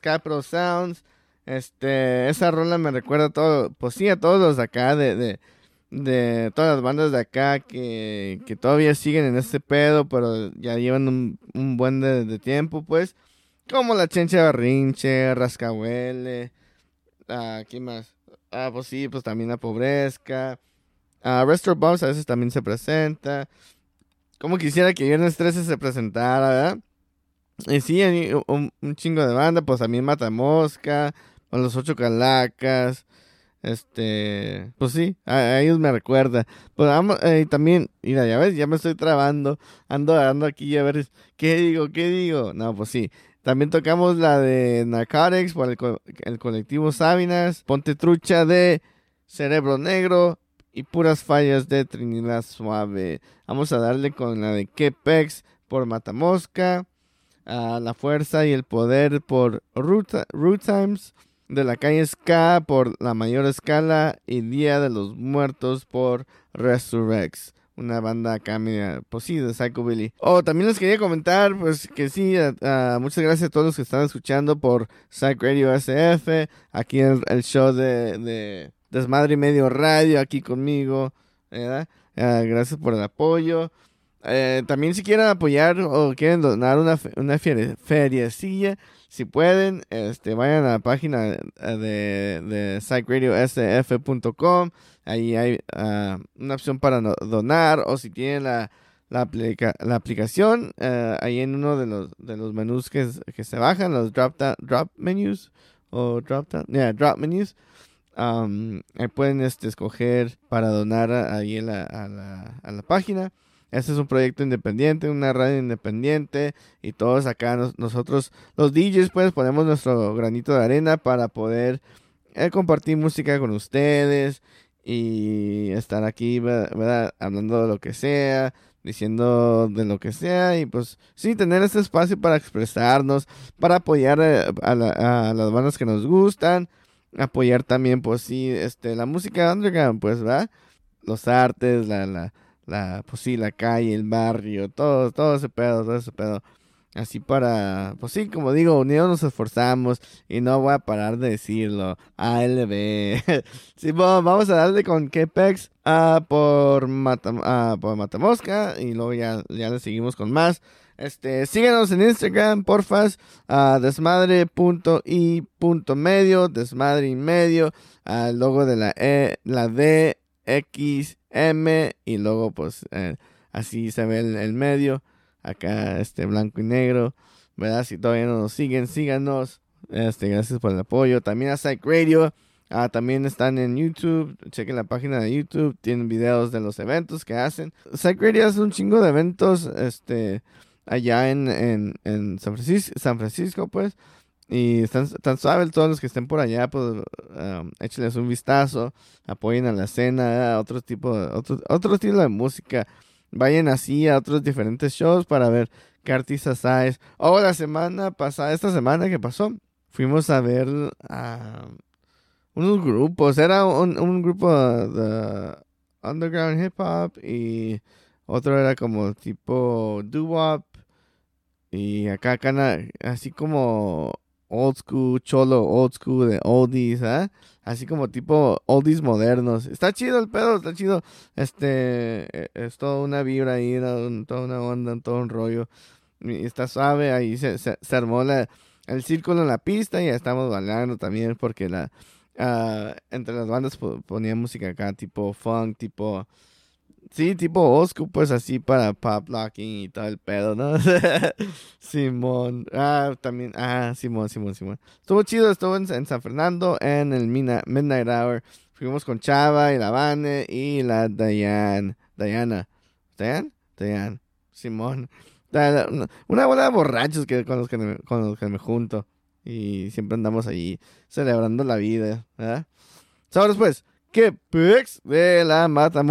Scapro Sounds. Este, esa rola me recuerda todo, pues sí, a todos los de acá, de, de, de todas las bandas de acá que, que todavía siguen en este pedo, pero ya llevan un, buen de, de tiempo, pues. Como la Chencha Barrinche, Rascahuele, ah, ¿qué más? Ah, pues sí, pues también la Pobrezca. Ah, Restore Bombs a veces también se presenta. Como quisiera que Viernes 13 se presentara, ¿verdad? Y sí, un, un chingo de banda, pues también Matamosca, o los Ocho Calacas, este, pues sí, a, ellos me recuerda. Pues vamos, eh, también, mira, ya ves, ya me estoy trabando, ando, ando aquí a ver, ¿qué digo, qué digo? No, pues sí. También tocamos la de Narcotics por el, el colectivo Sabinas, Ponte Trucha de Cerebro Negro y Puras Fallas de Trinidad Suave. Vamos a darle con la de Kepex por Matamosca a La Fuerza y el Poder por Root, Root Times, de la calle Ska por La Mayor Escala y Día de los Muertos por Resurrex. Una banda acá media, pues sí, de Psychobilly. Oh, también les quería comentar, pues que sí, ah, muchas gracias a todos los que están escuchando por Psych Radio SF, aquí el, el show de, de Desmadre y Medio Radio, aquí conmigo. Ah, gracias por el apoyo. Eh, también si quieren apoyar o quieren donar una, una ferie- feriecilla, si pueden, este, vayan a la página eh, de, de psychradiosf.com. Ahí hay ah, una opción para no- donar o si tienen la, la, aplica- la aplicación, eh, ahí en uno de los, de los menús que, que se bajan, los drop, down- drop menus o drop down, drop menus. pueden este, escoger para donar a- ahí en la- a, la, a la página. Este es un proyecto independiente, una radio independiente y todos acá nos- nosotros los DJs pues ponemos nuestro granito de arena para poder eh, compartir música con ustedes y estar aquí, ver- ¿verdad? Hablando de lo que sea, diciendo de lo que sea y pues sí, tener este espacio para expresarnos, para apoyar eh, a, la- las bandas que nos gustan, apoyar también pues sí, este, la música underground pues, ¿verdad? Los artes, la, la, la, pues sí, la calle, el barrio, todo, todo ese pedo, todo ese pedo. Así para, pues sí, como digo, unidos nos esforzamos y no voy a parar de decirlo. ALB. *laughs* sí, bueno, vamos a darle con Kepex ah, por, por Matamosca y luego ya, ya le seguimos con más. Este, síganos en Instagram, porfas, a desmadre.i.medio, desmadre y medio, al logo de la E, la D, X, M, y luego pues eh, así se ve el, medio acá este blanco y negro, ¿verdad? Si todavía no nos siguen, síganos. Este, gracias por el apoyo. También a Psych Radio. Ah, también están en YouTube. Chequen la página de YouTube. Tienen videos de los eventos que hacen. Psych Radio hace un chingo de eventos. Este. Allá en, en, en San Francisco, pues. Y están, tan suaves todos los que estén por allá, pues um, échenles un vistazo, apoyen a la escena, otro tipo, otro, otro estilo de música vayan así a otros diferentes shows para ver qué artistas hay. O oh, la semana pasada, esta semana que pasó, fuimos a ver a unos grupos. Era un, un grupo de underground hip hop y otro era como tipo doo-wop. Y acá, acá, así como old school, cholo, old school de oldies, ¿eh? Así como tipo oldies modernos. Está chido el pedo, está chido. Este, e, es toda una vibra ahí, toda una onda, todo un rollo. Está suave, ahí se, se, armó el círculo en la pista y ya estamos bailando también porque la, uh, entre las bandas ponía música acá, tipo funk, tipo Sí, tipo Osco, pues así para pop locking y todo el pedo, ¿no? *laughs* Simón. Ah, también. Ah, Simón, Simón, Simón. Estuvo chido, estuvo en, San Fernando en el Midnight Hour. Fuimos con Chava y la Vane y la Diane. Diana. ¿Diane? Diane. Simón. Una bola de borrachos que, con, los que me, que me junto. Y siempre andamos ahí celebrando la vida, ¿verdad? Ahora pues, que Pix de la Mata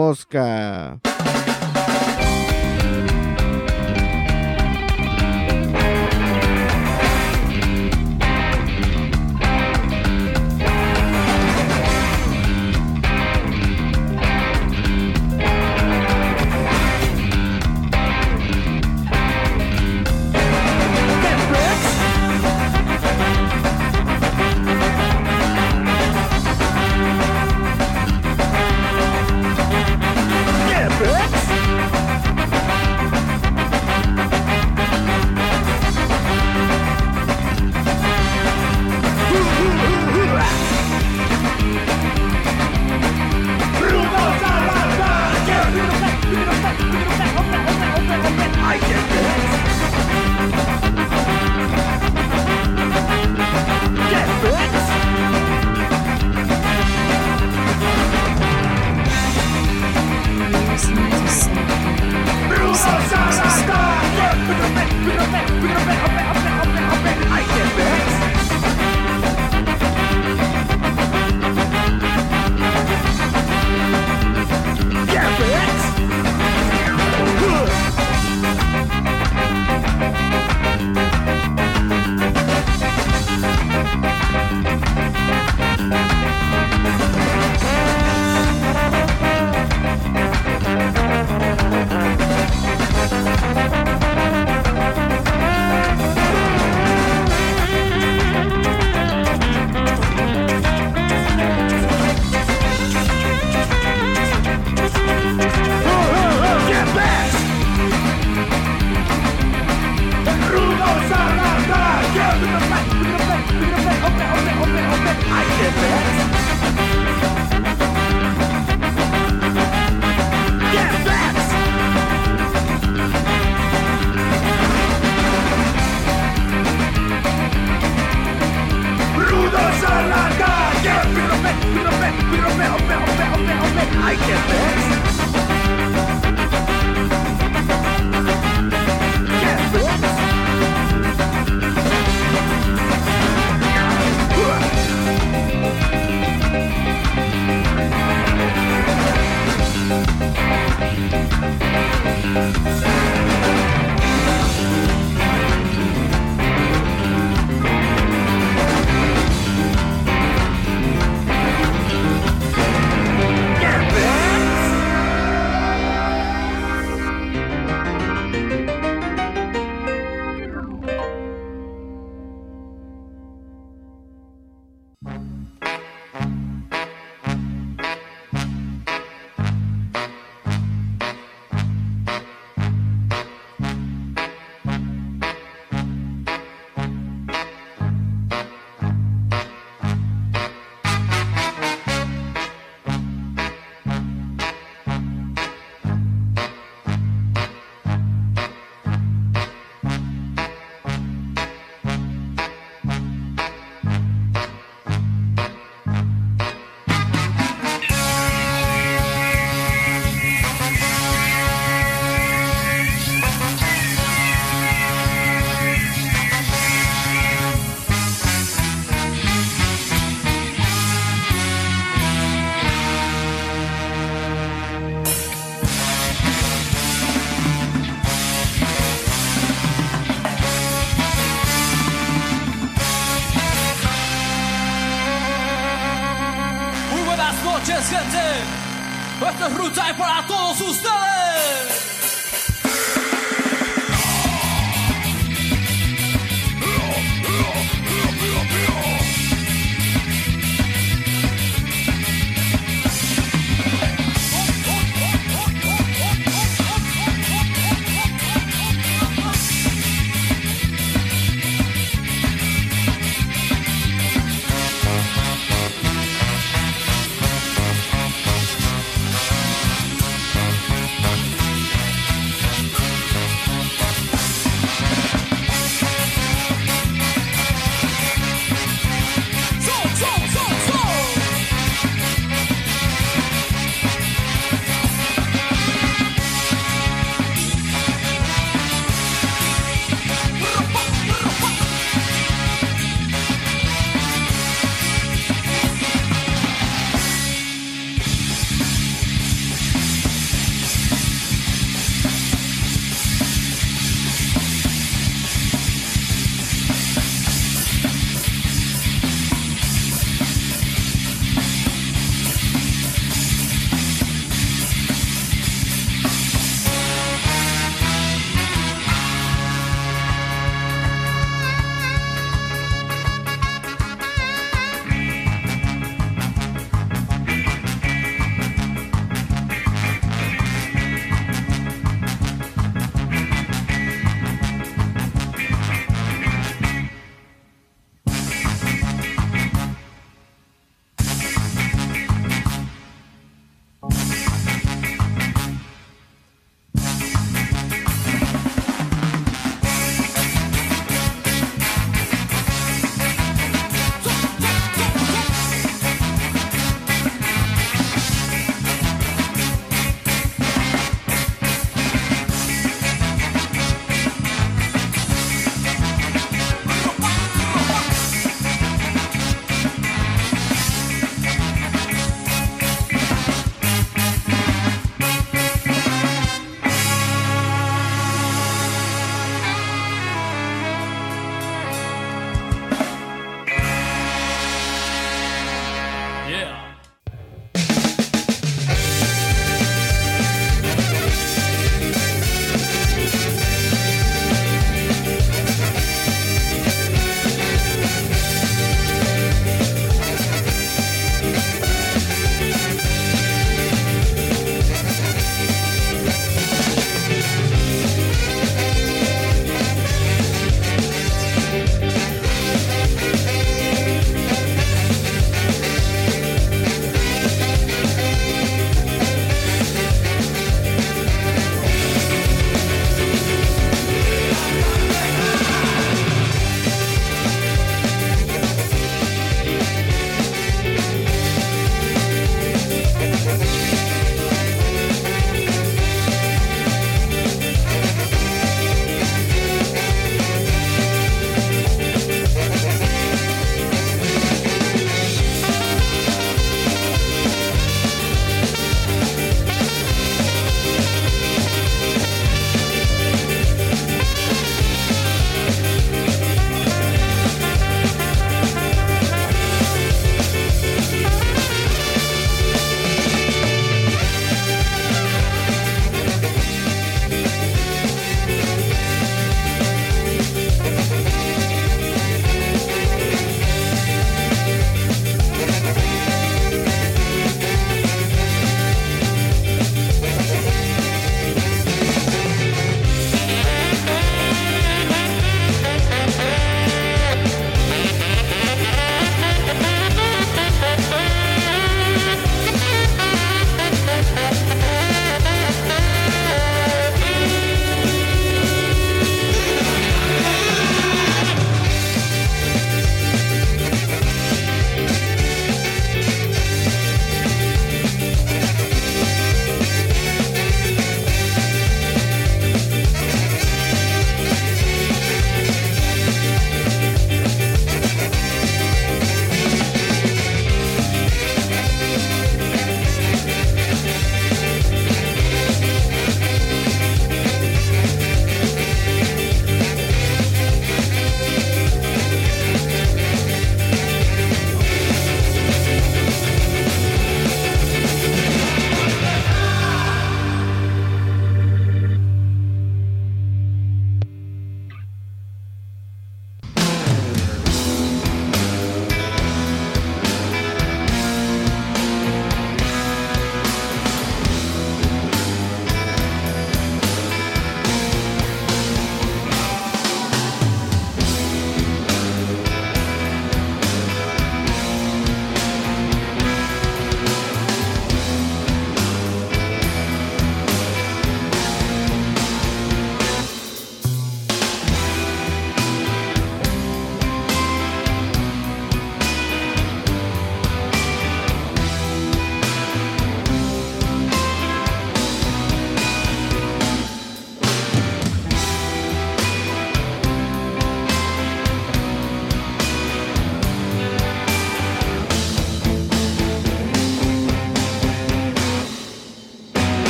todos ustedes.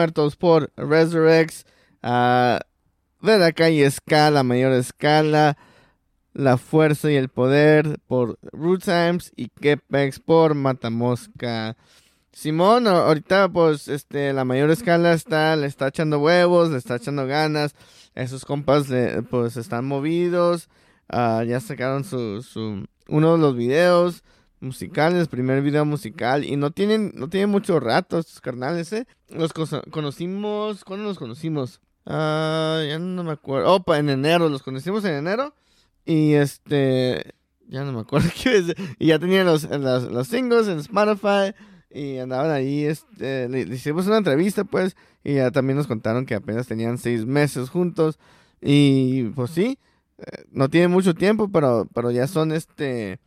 Muertos por Resurrex, a de la calle Escala, mayor escala, La Fuerza y el Poder por Root Times y Kepex por Matamosca. Simón, ahorita pues este la mayor escala está, le está echando huevos, le está echando ganas. Esos compas pues están movidos. Ah, ya sacaron su, uno de los videos musicales, primer video musical. Y no tienen, no tienen mucho rato estos carnales, eh. Los conocimos, ¿cuándo los conocimos? Ah, ya no me acuerdo. Opa, en enero, los conocimos en enero. Y este, ya no me acuerdo *laughs* qué Y ya tenían los, los, singles en Spotify. Y andaban ahí, este, le, hicimos una entrevista, pues. Y ya también nos contaron que apenas tenían seis meses juntos. Y pues sí, eh, no tiene mucho tiempo, pero, pero ya son este.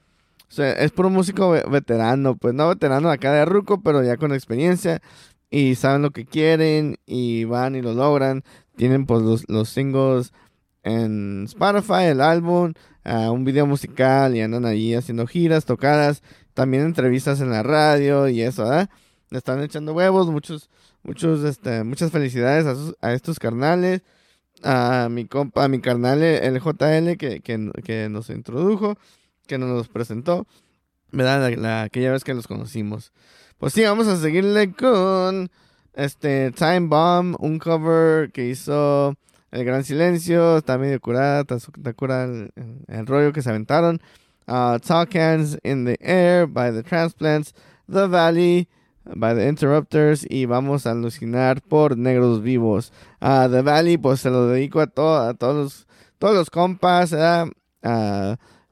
O sea, es por un músico veterano, pues no veterano acá de Ruco, pero ya con experiencia y saben lo que quieren y van y lo logran. Tienen pues los, los singles en Spotify, el álbum, uh, un video musical y andan ahí haciendo giras, tocadas, también entrevistas en la radio y eso, ¿verdad? Le están echando huevos, muchos, muchos, este, muchas felicidades a, a estos carnales a mi compa, a mi carnal, el JL, que, que, nos introdujo, que nos los presentó, ¿verdad? La, aquella vez que los conocimos. Pues sí, vamos a seguirle con este Time Bomb, un cover que hizo El Gran Silencio, está medio curada, está, curada el, rollo que se aventaron. Uh, Talk Hands in the Air by the Transplants, The Valley by the Interrupters y vamos a alucinar por Negros Vivos. A The Valley, pues se lo dedico a, a todos los, todos los compas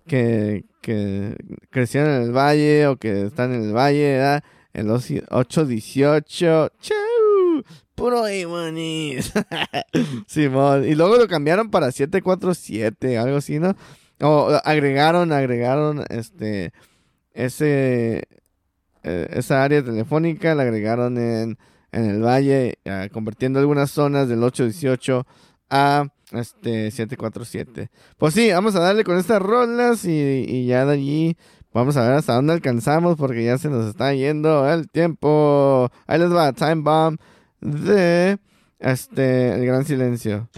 que, que crecieron en el valle o que están en el valle, ¿verdad? Los 818. ¡Chau! Puro Iwanis. *laughs* Simón. Y luego lo cambiaron para 747, algo así, ¿no? O agregaron, agregaron este ese eh, esa área telefónica la agregaron en, en el valle, uh, convirtiendo algunas zonas del 818 a este 747. Pues sí, vamos a darle con estas rolas y, y, ya de allí vamos a ver hasta dónde alcanzamos porque ya se nos está yendo el tiempo. Ahí les va Time Bomb de este El Gran Silencio.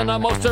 And most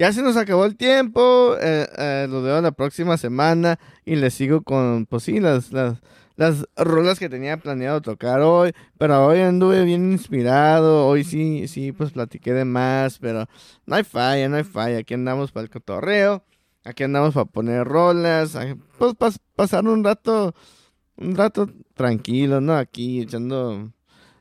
ya se nos acabó el tiempo. Eh, eh, lo veo la próxima semana y les sigo con, pues sí, las, las, las rolas que tenía planeado tocar hoy. Pero hoy anduve bien inspirado. Hoy sí, sí, pues platiqué de más. Pero no hay falla, no hay falla. Aquí andamos para el cotorreo. Aquí andamos para poner rolas. Pues para pasar un rato, un rato tranquilo, ¿no? Aquí echando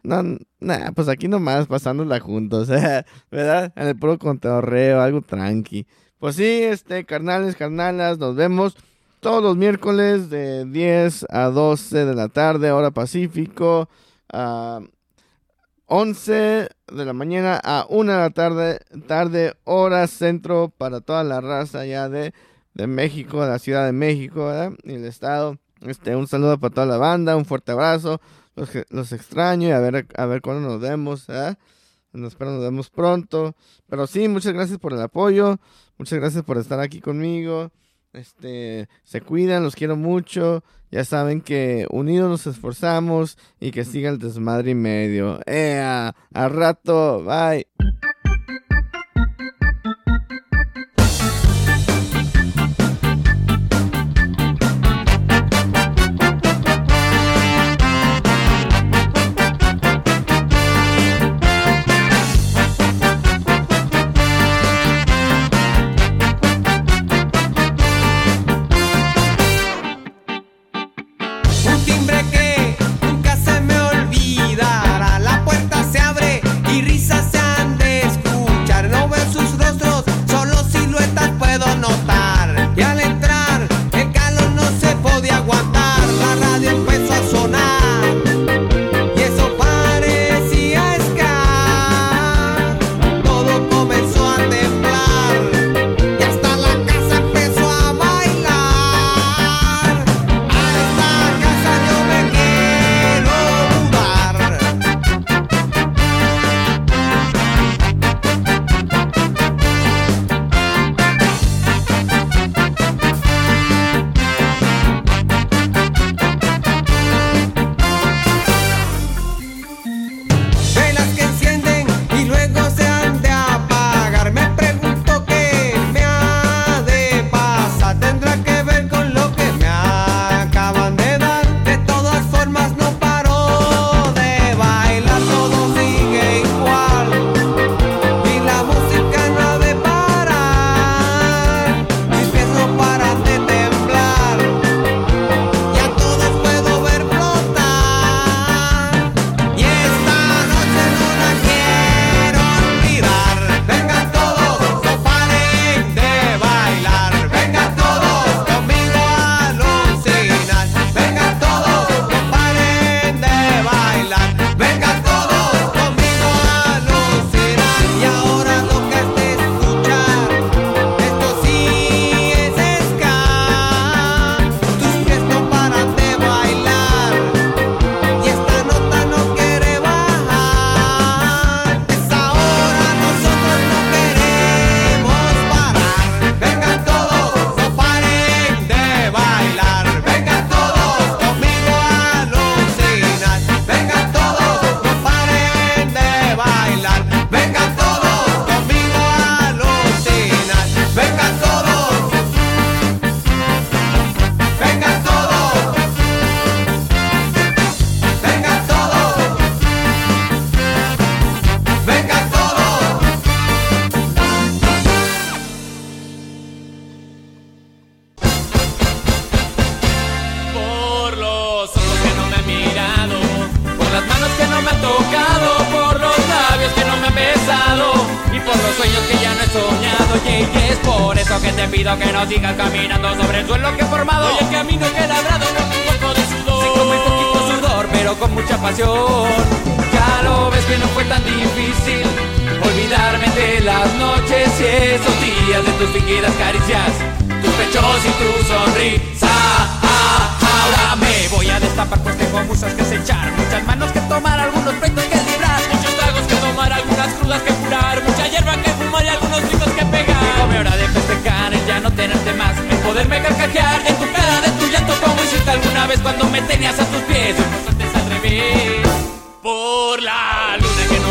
no, nada, pues aquí nomás pasándola juntos, *laughs* ¿verdad? En el puro contorreo, algo tranqui. Pues sí, este, carnales, carnalas, nos vemos todos los miércoles de 10 a 12 de la tarde, hora Pacífico, a 11 de la mañana a 1 de la tarde, tarde, hora centro para toda la raza ya de, de México, de la Ciudad de México, ¿verdad? Y el estado. Este, un saludo para toda la banda, un fuerte abrazo los, extraño y a ver, a ver cuándo nos vemos. ¿eh? Espero nos vemos pronto. Pero sí, muchas gracias por el apoyo. Muchas gracias por estar aquí conmigo. Este, se cuidan, los quiero mucho. Ya saben que unidos nos esforzamos y que siga el desmadre y medio. ¡Ea! ¡A rato! Bye.